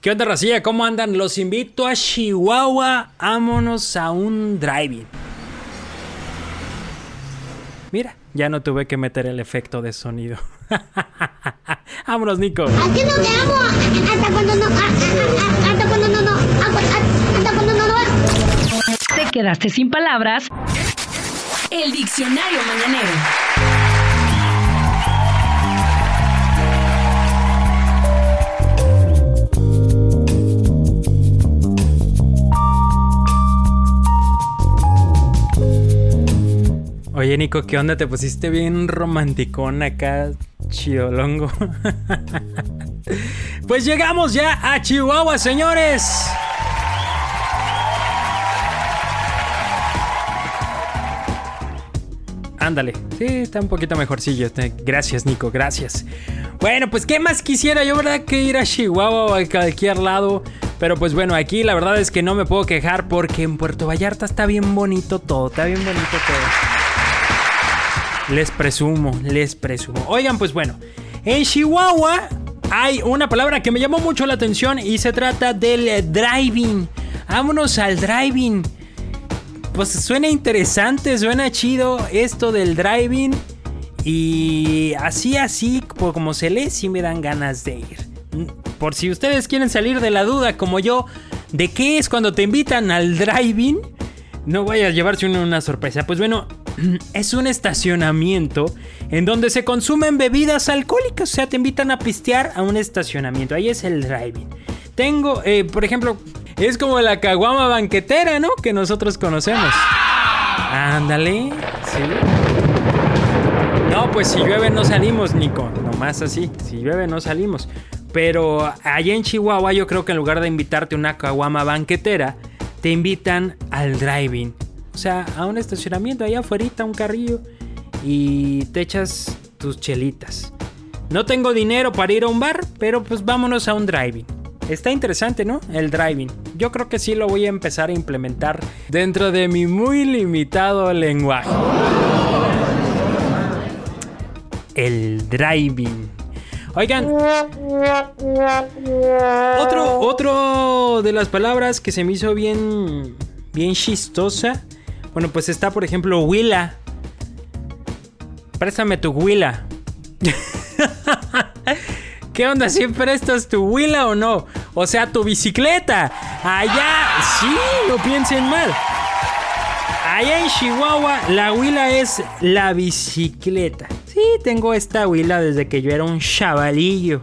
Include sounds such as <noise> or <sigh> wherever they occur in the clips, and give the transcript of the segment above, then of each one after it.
¿Qué onda, Racilla? ¿Cómo andan? Los invito a Chihuahua. Vámonos a un driving. Mira, ya no tuve que meter el efecto de sonido. <laughs> Vámonos, Nico. Aquí no te amo hasta cuando no. Hasta cuando no. no hasta cuando no. no. Te quedaste sin palabras. El diccionario mañanero. Oye, Nico, ¿qué onda? Te pusiste bien romanticón acá, chiolongo. <laughs> pues llegamos ya a Chihuahua, señores. Ándale, sí, está un poquito mejorcillo. Gracias, Nico, gracias. Bueno, pues, ¿qué más quisiera yo, verdad, que ir a Chihuahua o a cualquier lado? Pero pues bueno, aquí la verdad es que no me puedo quejar porque en Puerto Vallarta está bien bonito todo, está bien bonito todo. Les presumo, les presumo. Oigan, pues bueno, en Chihuahua hay una palabra que me llamó mucho la atención y se trata del driving. Vámonos al driving. Pues suena interesante, suena chido esto del driving. Y así, así, como se lee, sí me dan ganas de ir. Por si ustedes quieren salir de la duda, como yo, de qué es cuando te invitan al driving, no vaya a llevarse una sorpresa. Pues bueno, <clears throat> es un estacionamiento en donde se consumen bebidas alcohólicas. O sea, te invitan a pistear a un estacionamiento. Ahí es el driving. Tengo, eh, por ejemplo, es como la caguama banquetera, ¿no? Que nosotros conocemos. Ándale, sí. No, pues si llueve no salimos, Nico. Nomás así. Si llueve no salimos. Pero allá en Chihuahua yo creo que en lugar de invitarte a una caguama banquetera, te invitan al driving. O sea, a un estacionamiento allá afuera, un carrillo, y te echas tus chelitas. No tengo dinero para ir a un bar, pero pues vámonos a un driving. Está interesante, ¿no? El driving. Yo creo que sí lo voy a empezar a implementar dentro de mi muy limitado lenguaje. El driving. Oigan, otro, otro de las palabras que se me hizo bien, bien chistosa bueno, pues está, por ejemplo, Willa. Préstame tu Willa. <laughs> ¿Qué onda? ¿Si prestas tu Willa o no? O sea, tu bicicleta. Allá, sí, no piensen mal. Allá en Chihuahua, la Willa es la bicicleta. Sí, tengo esta Willa desde que yo era un chavalillo.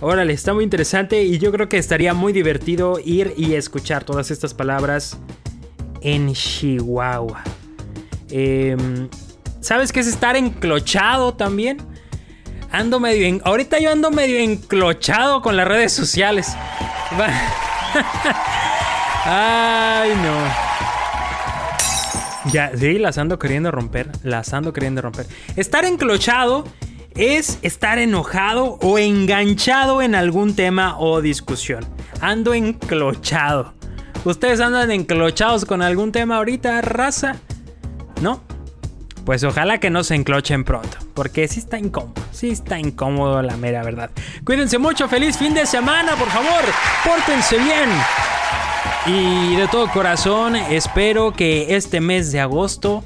Órale, está muy interesante y yo creo que estaría muy divertido ir y escuchar todas estas palabras en Chihuahua. Em, ¿Sabes qué es estar enclochado también? Ando medio en... Ahorita yo ando medio enclochado con las redes sociales. <laughs> Ay, no. Ya, sí, las ando queriendo romper. Las ando queriendo romper. Estar enclochado es estar enojado o enganchado en algún tema o discusión. Ando enclochado. ¿Ustedes andan enclochados con algún tema ahorita, raza? ¿No? Pues ojalá que no se enclochen pronto, porque sí está incómodo, sí está incómodo la mera verdad. Cuídense mucho, feliz fin de semana, por favor, pórtense bien. Y de todo corazón espero que este mes de agosto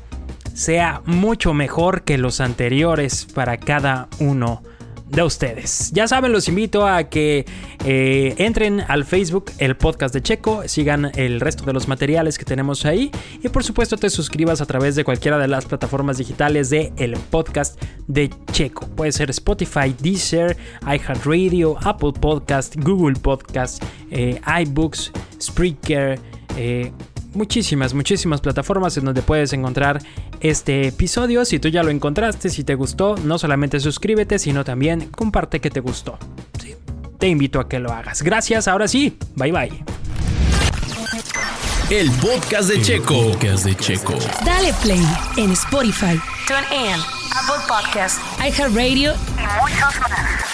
sea mucho mejor que los anteriores para cada uno de ustedes. Ya saben, los invito a que eh, entren al Facebook, el podcast de Checo, sigan el resto de los materiales que tenemos ahí y por supuesto te suscribas a través de cualquiera de las plataformas digitales de el podcast de Checo. Puede ser Spotify, Deezer, iHeartRadio, Apple Podcast, Google Podcast, eh, iBooks, Spreaker. Eh, muchísimas, muchísimas plataformas en donde puedes encontrar este episodio. Si tú ya lo encontraste, si te gustó, no solamente suscríbete, sino también comparte que te gustó. te invito a que lo hagas. Gracias, ahora sí, bye bye. El podcast de Checo. podcast de Checo. Dale play en Spotify, TuneIn, Apple Podcasts, iHeartRadio y muchos más.